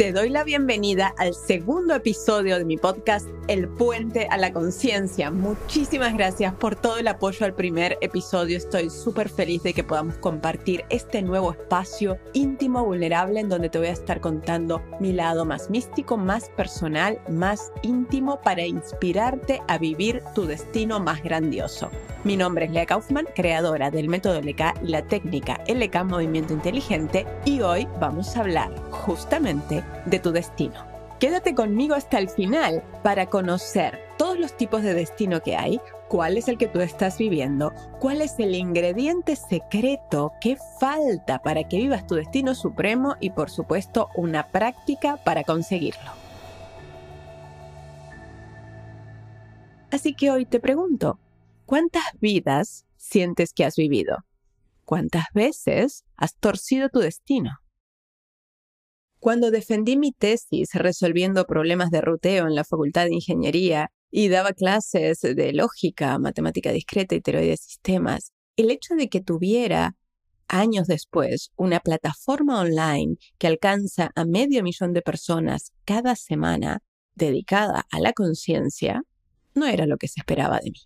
Te doy la bienvenida al segundo episodio de mi podcast El Puente a la Conciencia. Muchísimas gracias por todo el apoyo al primer episodio. Estoy súper feliz de que podamos compartir este nuevo espacio íntimo, vulnerable, en donde te voy a estar contando mi lado más místico, más personal, más íntimo para inspirarte a vivir tu destino más grandioso. Mi nombre es Lea Kaufman, creadora del método LK y la técnica LK Movimiento Inteligente, y hoy vamos a hablar justamente de tu destino. Quédate conmigo hasta el final para conocer todos los tipos de destino que hay, cuál es el que tú estás viviendo, cuál es el ingrediente secreto que falta para que vivas tu destino supremo y por supuesto una práctica para conseguirlo. Así que hoy te pregunto, ¿cuántas vidas sientes que has vivido? ¿Cuántas veces has torcido tu destino? Cuando defendí mi tesis resolviendo problemas de ruteo en la Facultad de Ingeniería y daba clases de lógica, matemática discreta y teoría de sistemas, el hecho de que tuviera años después una plataforma online que alcanza a medio millón de personas cada semana dedicada a la conciencia, no era lo que se esperaba de mí.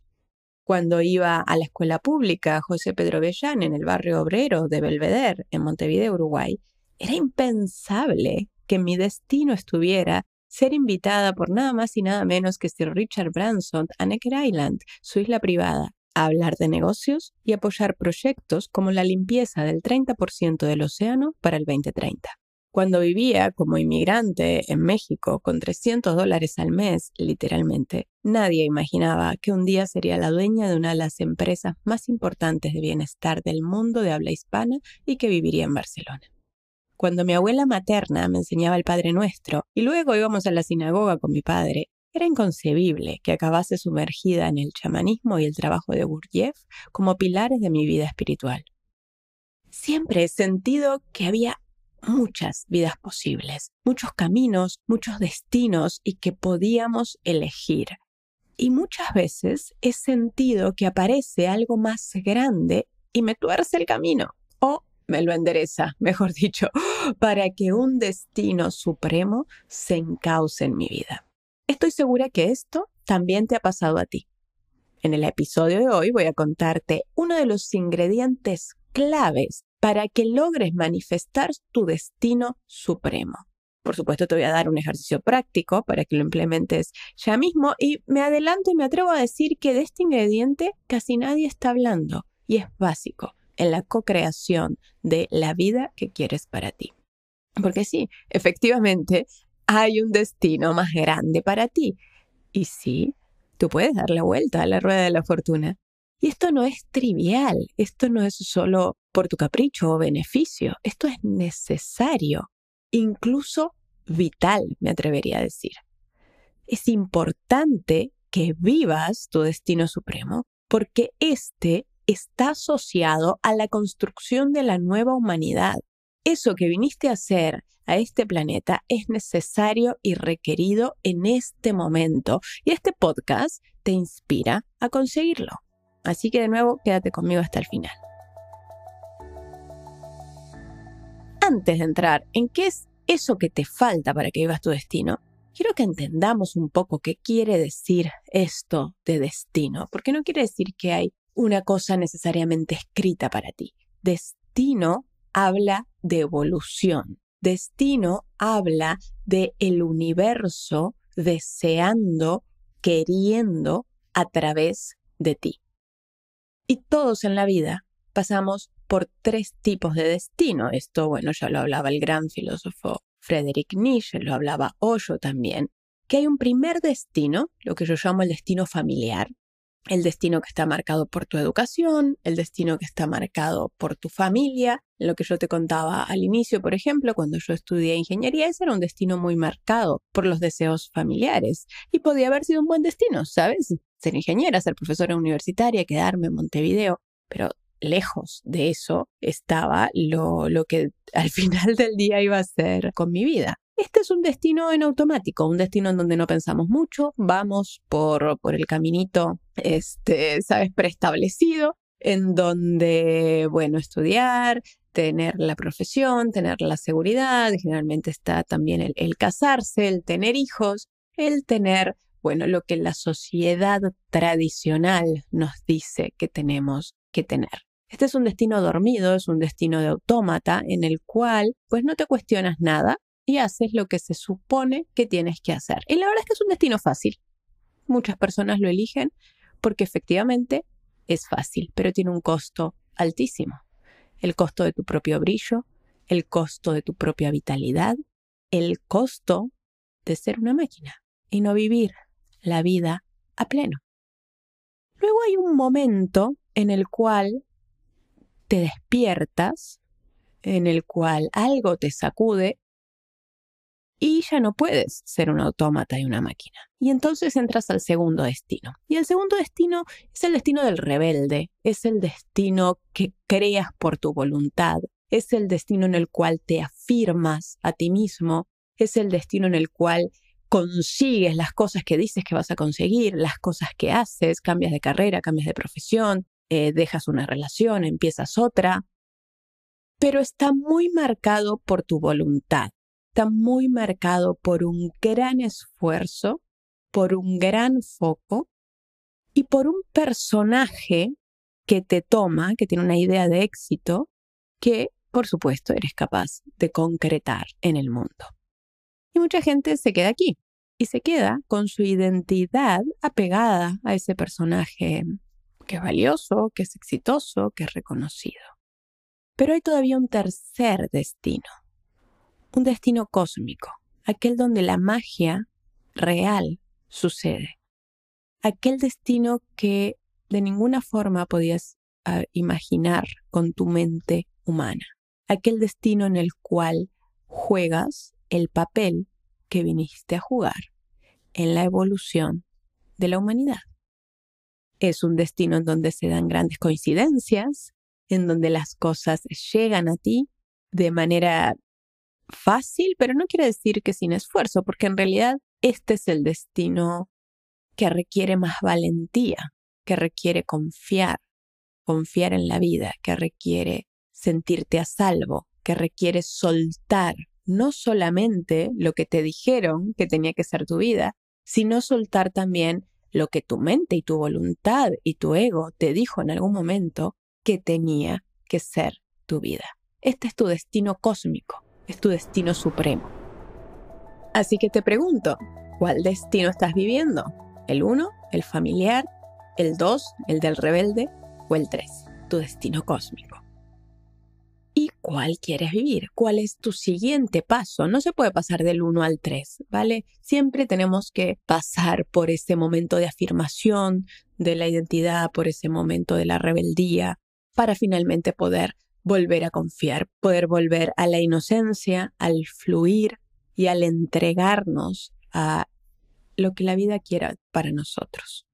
Cuando iba a la escuela pública José Pedro Bellán en el barrio obrero de Belvedere, en Montevideo, Uruguay, era impensable que mi destino estuviera ser invitada por nada más y nada menos que Sir Richard Branson a Necker Island, su isla privada, a hablar de negocios y apoyar proyectos como la limpieza del 30% del océano para el 2030. Cuando vivía como inmigrante en México con 300 dólares al mes, literalmente, nadie imaginaba que un día sería la dueña de una de las empresas más importantes de bienestar del mundo de habla hispana y que viviría en Barcelona. Cuando mi abuela materna me enseñaba el Padre Nuestro y luego íbamos a la sinagoga con mi padre, era inconcebible que acabase sumergida en el chamanismo y el trabajo de Gurdjieff como pilares de mi vida espiritual. Siempre he sentido que había muchas vidas posibles, muchos caminos, muchos destinos y que podíamos elegir. Y muchas veces he sentido que aparece algo más grande y me tuerce el camino me lo endereza, mejor dicho, para que un destino supremo se encauce en mi vida. Estoy segura que esto también te ha pasado a ti. En el episodio de hoy voy a contarte uno de los ingredientes claves para que logres manifestar tu destino supremo. Por supuesto, te voy a dar un ejercicio práctico para que lo implementes ya mismo y me adelanto y me atrevo a decir que de este ingrediente casi nadie está hablando y es básico en la co-creación de la vida que quieres para ti. Porque sí, efectivamente, hay un destino más grande para ti. Y sí, tú puedes dar la vuelta a la rueda de la fortuna. Y esto no es trivial, esto no es solo por tu capricho o beneficio, esto es necesario, incluso vital, me atrevería a decir. Es importante que vivas tu destino supremo porque este está asociado a la construcción de la nueva humanidad. Eso que viniste a hacer a este planeta es necesario y requerido en este momento y este podcast te inspira a conseguirlo. Así que de nuevo, quédate conmigo hasta el final. Antes de entrar en qué es eso que te falta para que vivas tu destino, quiero que entendamos un poco qué quiere decir esto de destino, porque no quiere decir que hay una cosa necesariamente escrita para ti. Destino habla de evolución. Destino habla de el universo deseando, queriendo a través de ti. Y todos en la vida pasamos por tres tipos de destino. Esto, bueno, ya lo hablaba el gran filósofo Friedrich Nietzsche, lo hablaba Hoyo también, que hay un primer destino, lo que yo llamo el destino familiar, el destino que está marcado por tu educación, el destino que está marcado por tu familia. Lo que yo te contaba al inicio, por ejemplo, cuando yo estudié ingeniería, ese era un destino muy marcado por los deseos familiares. Y podía haber sido un buen destino, ¿sabes? Ser ingeniera, ser profesora universitaria, quedarme en Montevideo. Pero lejos de eso estaba lo, lo que al final del día iba a ser con mi vida. Este es un destino en automático, un destino en donde no pensamos mucho, vamos por, por el caminito, este, sabes, preestablecido. en donde, bueno, estudiar, tener la profesión, tener la seguridad, generalmente está también el, el casarse, el tener hijos, el tener, bueno, lo que la sociedad tradicional nos dice que tenemos que tener. Este es un destino dormido, es un destino de autómata en el cual pues no te cuestionas nada y haces lo que se supone que tienes que hacer. Y la verdad es que es un destino fácil. Muchas personas lo eligen porque efectivamente es fácil, pero tiene un costo altísimo el costo de tu propio brillo, el costo de tu propia vitalidad, el costo de ser una máquina y no vivir la vida a pleno. Luego hay un momento en el cual te despiertas, en el cual algo te sacude y ya no puedes ser un autómata y una máquina. Y entonces entras al segundo destino. Y el segundo destino es el destino del rebelde, es el destino que creas por tu voluntad, es el destino en el cual te afirmas a ti mismo, es el destino en el cual consigues las cosas que dices que vas a conseguir, las cosas que haces, cambias de carrera, cambias de profesión, eh, dejas una relación, empiezas otra, pero está muy marcado por tu voluntad está muy marcado por un gran esfuerzo, por un gran foco y por un personaje que te toma, que tiene una idea de éxito, que por supuesto eres capaz de concretar en el mundo. Y mucha gente se queda aquí y se queda con su identidad apegada a ese personaje que es valioso, que es exitoso, que es reconocido. Pero hay todavía un tercer destino, un destino cósmico, aquel donde la magia real sucede, aquel destino que de ninguna forma podías ah, imaginar con tu mente humana, aquel destino en el cual juegas el papel que viniste a jugar en la evolución de la humanidad. Es un destino en donde se dan grandes coincidencias, en donde las cosas llegan a ti de manera fácil, pero no quiere decir que sin esfuerzo, porque en realidad este es el destino que requiere más valentía, que requiere confiar, confiar en la vida, que requiere sentirte a salvo, que requiere soltar no solamente lo que te dijeron que tenía que ser tu vida, sino soltar también lo que tu mente y tu voluntad y tu ego te dijo en algún momento que tenía que ser tu vida. Este es tu destino cósmico es tu destino supremo. Así que te pregunto, ¿cuál destino estás viviendo? ¿El 1, el familiar, el 2, el del rebelde o el 3, tu destino cósmico? ¿Y cuál quieres vivir? ¿Cuál es tu siguiente paso? No se puede pasar del 1 al 3, ¿vale? Siempre tenemos que pasar por ese momento de afirmación de la identidad, por ese momento de la rebeldía, para finalmente poder volver a confiar, poder volver a la inocencia, al fluir y al entregarnos a lo que la vida quiera para nosotros.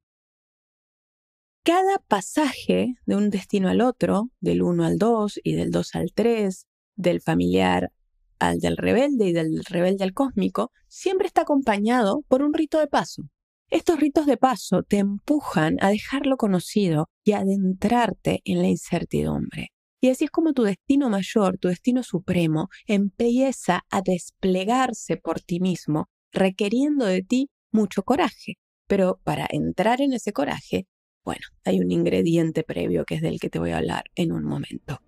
Cada pasaje de un destino al otro, del 1 al 2 y del 2 al 3, del familiar al del rebelde y del rebelde al cósmico, siempre está acompañado por un rito de paso. Estos ritos de paso te empujan a dejar lo conocido y adentrarte en la incertidumbre. Y así es como tu destino mayor, tu destino supremo, empieza a desplegarse por ti mismo, requiriendo de ti mucho coraje. Pero para entrar en ese coraje, bueno, hay un ingrediente previo que es del que te voy a hablar en un momento.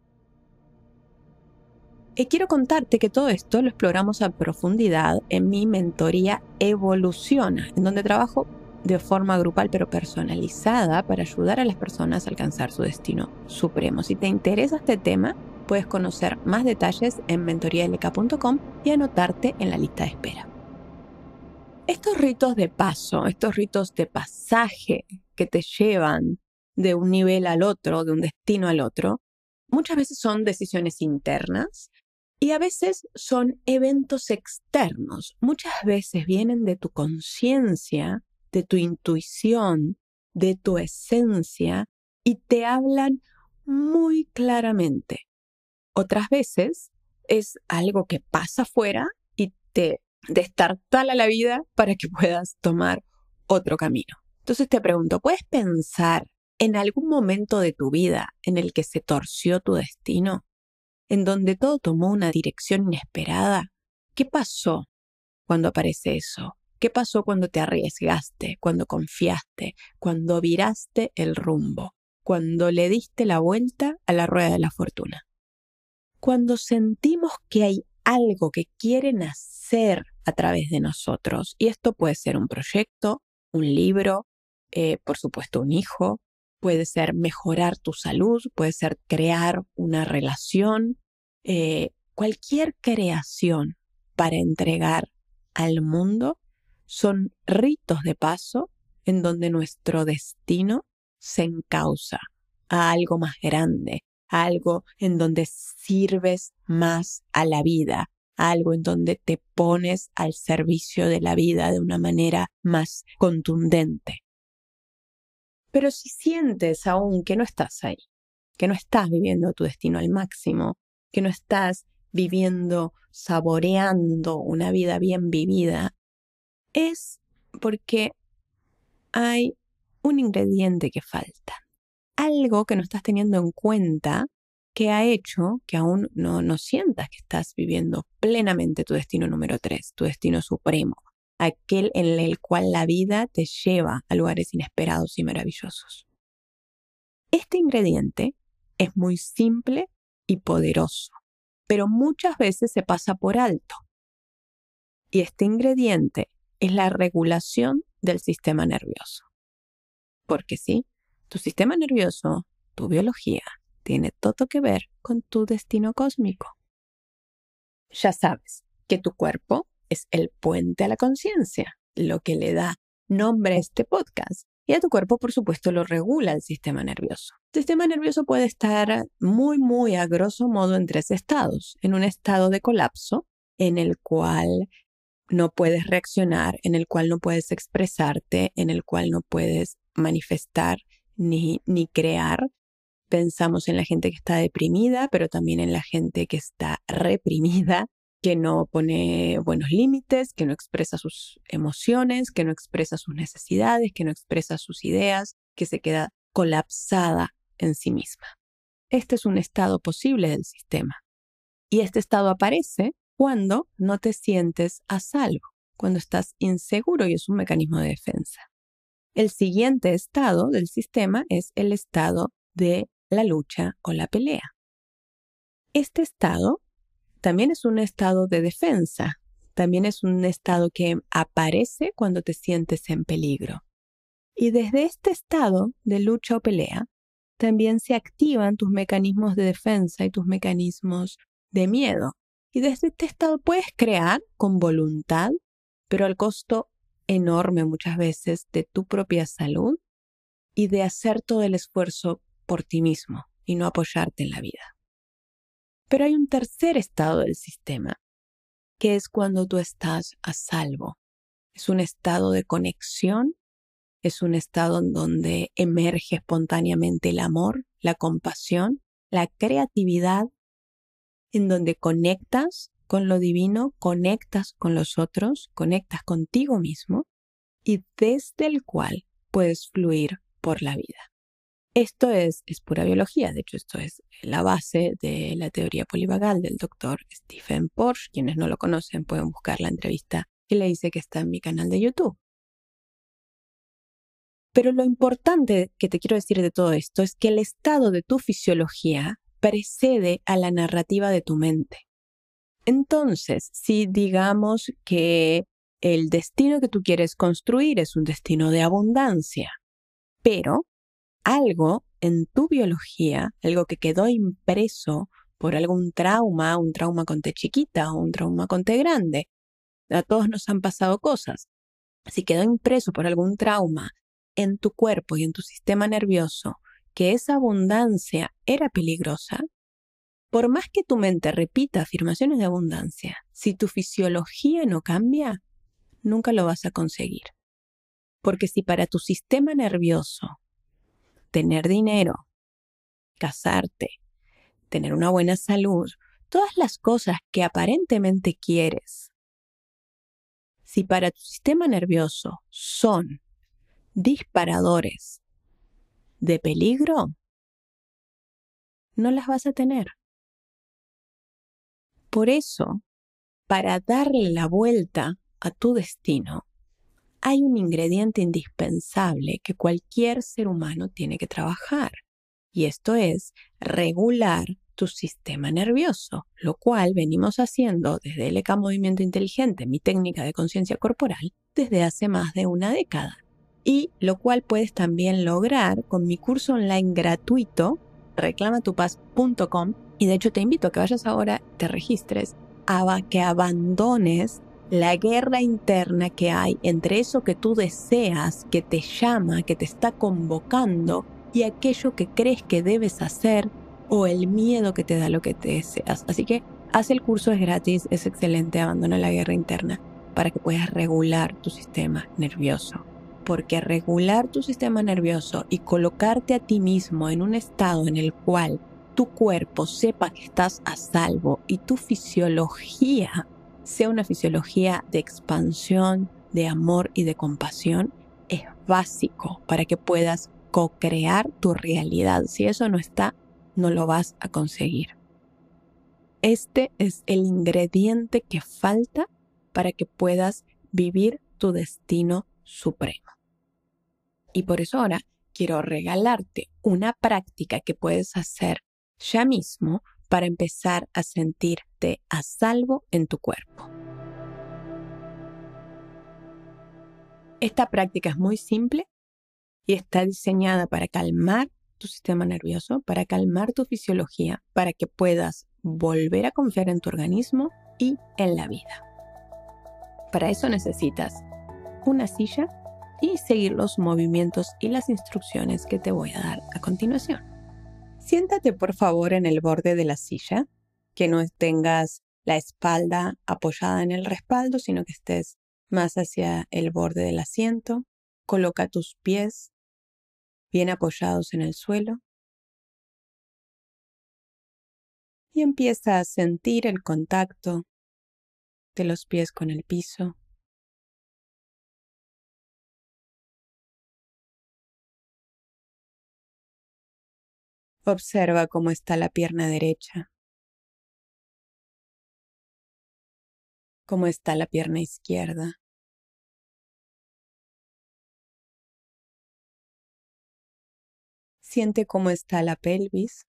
Y quiero contarte que todo esto lo exploramos a profundidad en mi mentoría Evoluciona, en donde trabajo de forma grupal pero personalizada para ayudar a las personas a alcanzar su destino supremo. Si te interesa este tema, puedes conocer más detalles en mentorialk.com y anotarte en la lista de espera. Estos ritos de paso, estos ritos de pasaje que te llevan de un nivel al otro, de un destino al otro, muchas veces son decisiones internas y a veces son eventos externos. Muchas veces vienen de tu conciencia de tu intuición, de tu esencia y te hablan muy claramente. Otras veces es algo que pasa afuera y te destartala la vida para que puedas tomar otro camino. Entonces te pregunto, ¿puedes pensar en algún momento de tu vida en el que se torció tu destino, en donde todo tomó una dirección inesperada, ¿qué pasó cuando aparece eso? ¿Qué pasó cuando te arriesgaste, cuando confiaste, cuando viraste el rumbo, cuando le diste la vuelta a la rueda de la fortuna? Cuando sentimos que hay algo que quieren hacer a través de nosotros, y esto puede ser un proyecto, un libro, eh, por supuesto un hijo, puede ser mejorar tu salud, puede ser crear una relación, eh, cualquier creación para entregar al mundo son ritos de paso en donde nuestro destino se encausa a algo más grande, algo en donde sirves más a la vida, algo en donde te pones al servicio de la vida de una manera más contundente. Pero si sientes aún que no estás ahí, que no estás viviendo tu destino al máximo, que no estás viviendo, saboreando una vida bien vivida, es porque hay un ingrediente que falta, algo que no estás teniendo en cuenta que ha hecho que aún no, no sientas que estás viviendo plenamente tu destino número tres, tu destino supremo, aquel en el cual la vida te lleva a lugares inesperados y maravillosos. Este ingrediente es muy simple y poderoso, pero muchas veces se pasa por alto. Y este ingrediente es la regulación del sistema nervioso. Porque sí, tu sistema nervioso, tu biología, tiene todo que ver con tu destino cósmico. Ya sabes que tu cuerpo es el puente a la conciencia, lo que le da nombre a este podcast. Y a tu cuerpo, por supuesto, lo regula el sistema nervioso. El sistema nervioso puede estar muy, muy a grosso modo en tres estados. En un estado de colapso, en el cual no puedes reaccionar, en el cual no puedes expresarte, en el cual no puedes manifestar ni, ni crear. Pensamos en la gente que está deprimida, pero también en la gente que está reprimida, que no pone buenos límites, que no expresa sus emociones, que no expresa sus necesidades, que no expresa sus ideas, que se queda colapsada en sí misma. Este es un estado posible del sistema. Y este estado aparece cuando no te sientes a salvo, cuando estás inseguro y es un mecanismo de defensa. El siguiente estado del sistema es el estado de la lucha o la pelea. Este estado también es un estado de defensa, también es un estado que aparece cuando te sientes en peligro. Y desde este estado de lucha o pelea, también se activan tus mecanismos de defensa y tus mecanismos de miedo. Y desde este estado puedes crear con voluntad, pero al costo enorme muchas veces de tu propia salud y de hacer todo el esfuerzo por ti mismo y no apoyarte en la vida. Pero hay un tercer estado del sistema, que es cuando tú estás a salvo. Es un estado de conexión, es un estado en donde emerge espontáneamente el amor, la compasión, la creatividad en donde conectas con lo divino, conectas con los otros, conectas contigo mismo y desde el cual puedes fluir por la vida. Esto es, es pura biología, de hecho esto es la base de la teoría polivagal del doctor Stephen Porsche. Quienes no lo conocen pueden buscar la entrevista que le hice que está en mi canal de YouTube. Pero lo importante que te quiero decir de todo esto es que el estado de tu fisiología precede a la narrativa de tu mente. Entonces, si digamos que el destino que tú quieres construir es un destino de abundancia, pero algo en tu biología, algo que quedó impreso por algún trauma, un trauma con T chiquita o un trauma con T grande, a todos nos han pasado cosas. Si quedó impreso por algún trauma en tu cuerpo y en tu sistema nervioso que esa abundancia era peligrosa, por más que tu mente repita afirmaciones de abundancia, si tu fisiología no cambia, nunca lo vas a conseguir. Porque si para tu sistema nervioso tener dinero, casarte, tener una buena salud, todas las cosas que aparentemente quieres, si para tu sistema nervioso son disparadores de peligro, no las vas a tener. Por eso, para darle la vuelta a tu destino, hay un ingrediente indispensable que cualquier ser humano tiene que trabajar. Y esto es regular tu sistema nervioso, lo cual venimos haciendo desde el ECA Movimiento Inteligente, mi técnica de conciencia corporal, desde hace más de una década. Y lo cual puedes también lograr con mi curso online gratuito, reclamatupaz.com. Y de hecho te invito a que vayas ahora, te registres, a que abandones la guerra interna que hay entre eso que tú deseas, que te llama, que te está convocando, y aquello que crees que debes hacer o el miedo que te da lo que te deseas. Así que haz el curso, es gratis, es excelente, abandona la guerra interna para que puedas regular tu sistema nervioso. Porque regular tu sistema nervioso y colocarte a ti mismo en un estado en el cual tu cuerpo sepa que estás a salvo y tu fisiología sea una fisiología de expansión, de amor y de compasión, es básico para que puedas co-crear tu realidad. Si eso no está, no lo vas a conseguir. Este es el ingrediente que falta para que puedas vivir tu destino supremo. Y por eso ahora quiero regalarte una práctica que puedes hacer ya mismo para empezar a sentirte a salvo en tu cuerpo. Esta práctica es muy simple y está diseñada para calmar tu sistema nervioso, para calmar tu fisiología, para que puedas volver a confiar en tu organismo y en la vida. Para eso necesitas una silla y seguir los movimientos y las instrucciones que te voy a dar a continuación. Siéntate por favor en el borde de la silla, que no tengas la espalda apoyada en el respaldo, sino que estés más hacia el borde del asiento. Coloca tus pies bien apoyados en el suelo. Y empieza a sentir el contacto de los pies con el piso. Observa cómo está la pierna derecha, cómo está la pierna izquierda. Siente cómo está la pelvis,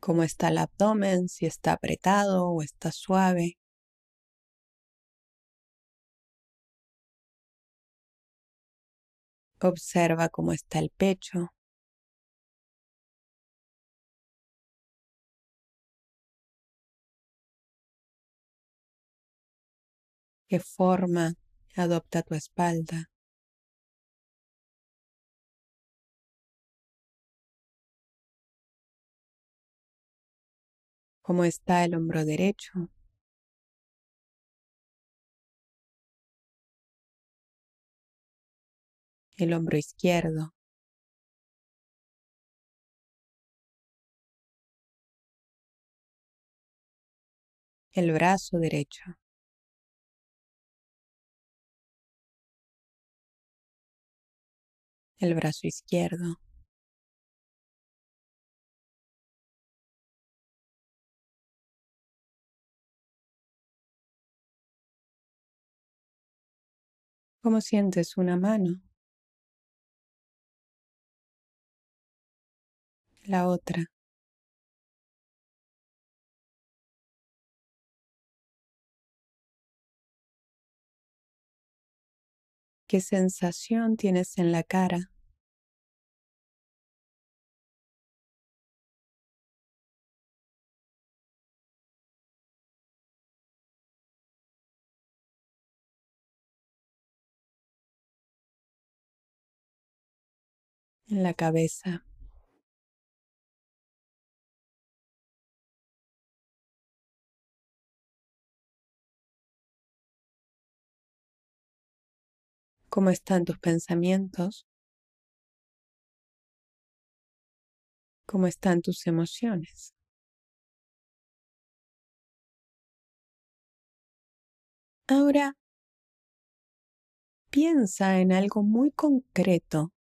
cómo está el abdomen, si está apretado o está suave. Observa cómo está el pecho. ¿Qué forma adopta tu espalda? ¿Cómo está el hombro derecho? El hombro izquierdo. El brazo derecho. El brazo izquierdo. ¿Cómo sientes una mano? La otra. ¿Qué sensación tienes en la cara? En la cabeza. Cómo están tus pensamientos, cómo están tus emociones. Ahora, piensa en algo muy concreto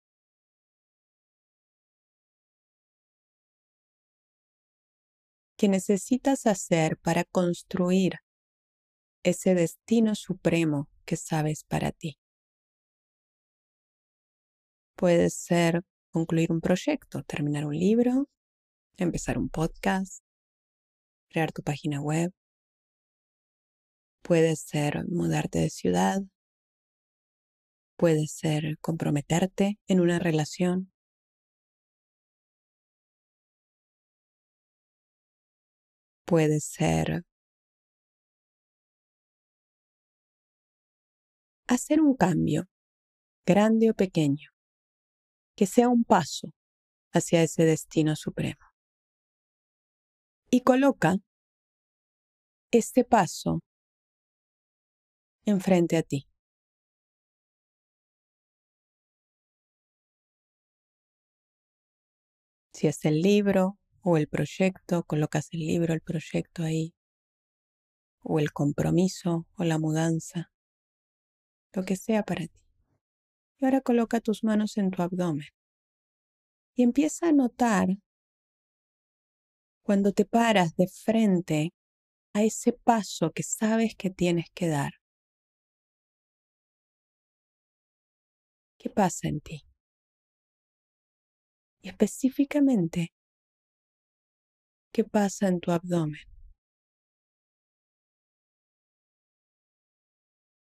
que necesitas hacer para construir ese destino supremo que sabes para ti. Puede ser concluir un proyecto, terminar un libro, empezar un podcast, crear tu página web. Puede ser mudarte de ciudad. Puede ser comprometerte en una relación. Puede ser hacer un cambio, grande o pequeño, que sea un paso hacia ese destino supremo. Y coloca este paso enfrente a ti. Si es el libro o el proyecto, colocas el libro, el proyecto ahí, o el compromiso o la mudanza lo que sea para ti. Y ahora coloca tus manos en tu abdomen y empieza a notar cuando te paras de frente a ese paso que sabes que tienes que dar. ¿Qué pasa en ti? Y específicamente, ¿qué pasa en tu abdomen?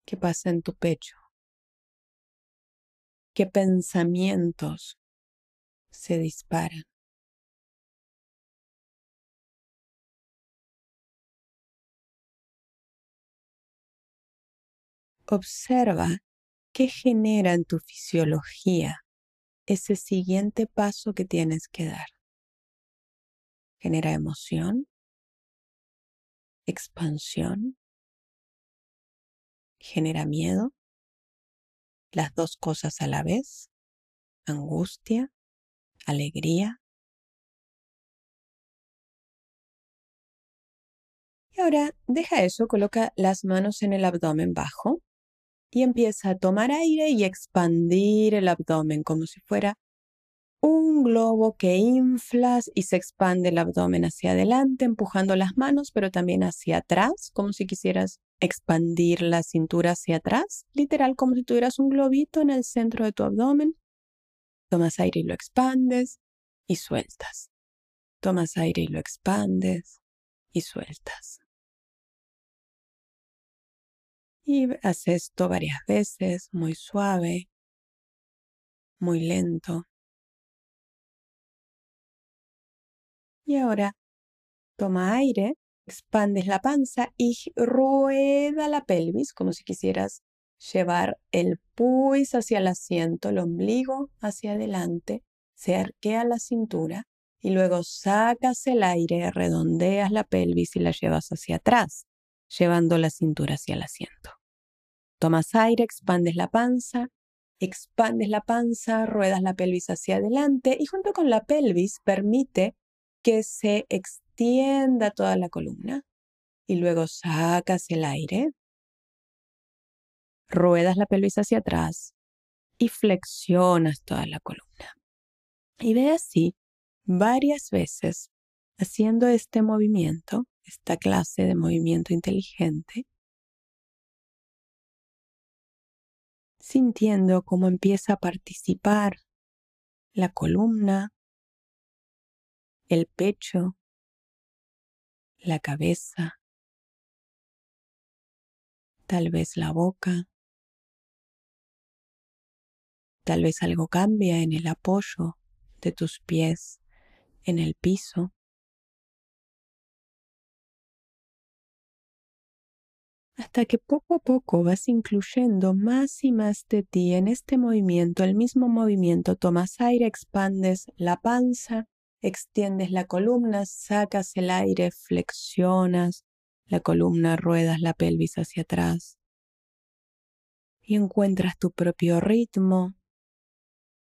¿Qué pasa en tu pecho? ¿Qué pensamientos se disparan? Observa qué genera en tu fisiología ese siguiente paso que tienes que dar. ¿Genera emoción? ¿Expansión? genera miedo, las dos cosas a la vez, angustia, alegría. Y ahora deja eso, coloca las manos en el abdomen bajo y empieza a tomar aire y expandir el abdomen como si fuera un globo que inflas y se expande el abdomen hacia adelante, empujando las manos, pero también hacia atrás, como si quisieras expandir la cintura hacia atrás, literal como si tuvieras un globito en el centro de tu abdomen. Tomas aire y lo expandes y sueltas. Tomas aire y lo expandes y sueltas. Y haces esto varias veces, muy suave, muy lento. Y ahora toma aire, expandes la panza y rueda la pelvis como si quisieras llevar el puis hacia el asiento, el ombligo hacia adelante, se arquea la cintura y luego sacas el aire, redondeas la pelvis y la llevas hacia atrás, llevando la cintura hacia el asiento. Tomas aire, expandes la panza, expandes la panza, ruedas la pelvis hacia adelante y junto con la pelvis permite que se extienda toda la columna y luego sacas el aire, ruedas la pelvis hacia atrás y flexionas toda la columna. Y ve así varias veces haciendo este movimiento, esta clase de movimiento inteligente, sintiendo cómo empieza a participar la columna, el pecho, la cabeza, tal vez la boca, tal vez algo cambia en el apoyo de tus pies en el piso. hasta que poco a poco vas incluyendo más y más de ti en este movimiento, el mismo movimiento, tomas aire, expandes la panza, extiendes la columna, sacas el aire, flexionas la columna, ruedas la pelvis hacia atrás y encuentras tu propio ritmo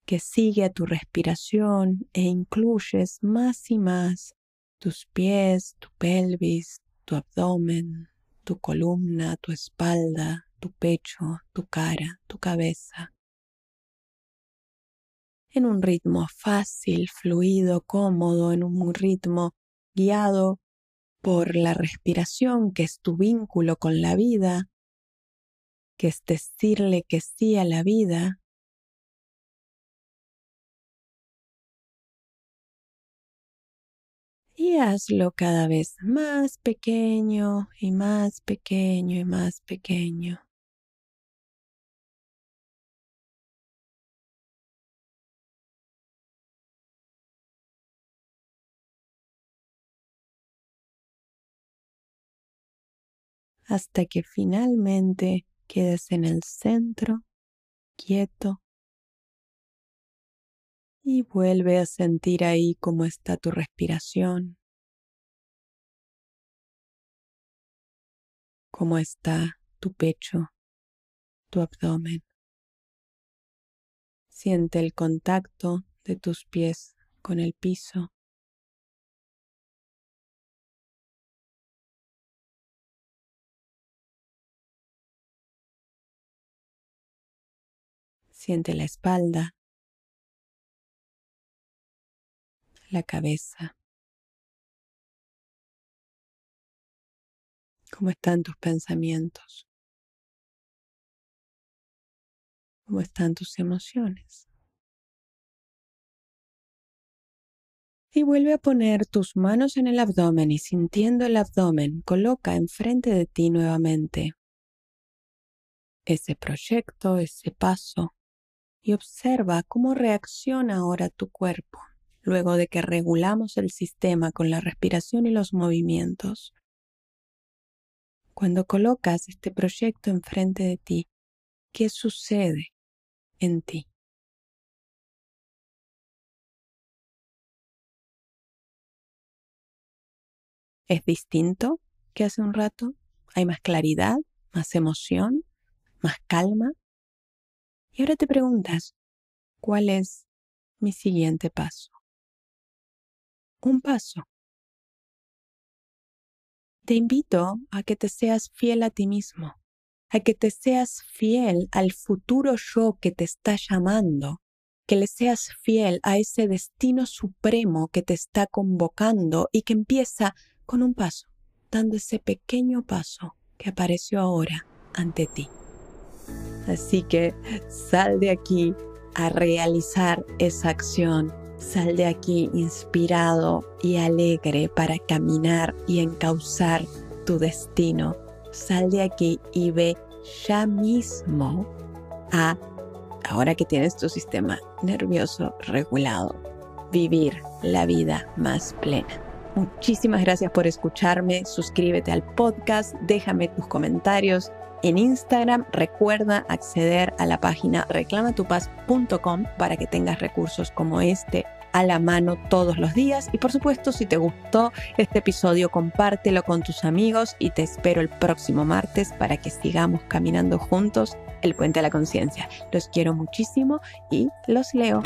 que sigue a tu respiración e incluyes más y más tus pies, tu pelvis, tu abdomen, tu columna, tu espalda, tu pecho, tu cara, tu cabeza. En un ritmo fácil, fluido, cómodo, en un ritmo guiado por la respiración, que es tu vínculo con la vida, que es decirle que sí a la vida. Y hazlo cada vez más pequeño y más pequeño y más pequeño. Hasta que finalmente quedes en el centro, quieto, y vuelve a sentir ahí cómo está tu respiración, cómo está tu pecho, tu abdomen. Siente el contacto de tus pies con el piso. Siente la espalda, la cabeza. ¿Cómo están tus pensamientos? ¿Cómo están tus emociones? Y vuelve a poner tus manos en el abdomen y sintiendo el abdomen, coloca enfrente de ti nuevamente ese proyecto, ese paso y observa cómo reacciona ahora tu cuerpo luego de que regulamos el sistema con la respiración y los movimientos. Cuando colocas este proyecto enfrente de ti, ¿qué sucede en ti? ¿Es distinto que hace un rato? ¿Hay más claridad, más emoción, más calma? Y ahora te preguntas, ¿cuál es mi siguiente paso? Un paso. Te invito a que te seas fiel a ti mismo, a que te seas fiel al futuro yo que te está llamando, que le seas fiel a ese destino supremo que te está convocando y que empieza con un paso, dando ese pequeño paso que apareció ahora ante ti. Así que sal de aquí a realizar esa acción. Sal de aquí inspirado y alegre para caminar y encauzar tu destino. Sal de aquí y ve ya mismo a, ahora que tienes tu sistema nervioso regulado, vivir la vida más plena. Muchísimas gracias por escucharme. Suscríbete al podcast, déjame tus comentarios en Instagram. Recuerda acceder a la página reclamatupaz.com para que tengas recursos como este a la mano todos los días. Y por supuesto, si te gustó este episodio, compártelo con tus amigos y te espero el próximo martes para que sigamos caminando juntos el puente a la conciencia. Los quiero muchísimo y los leo.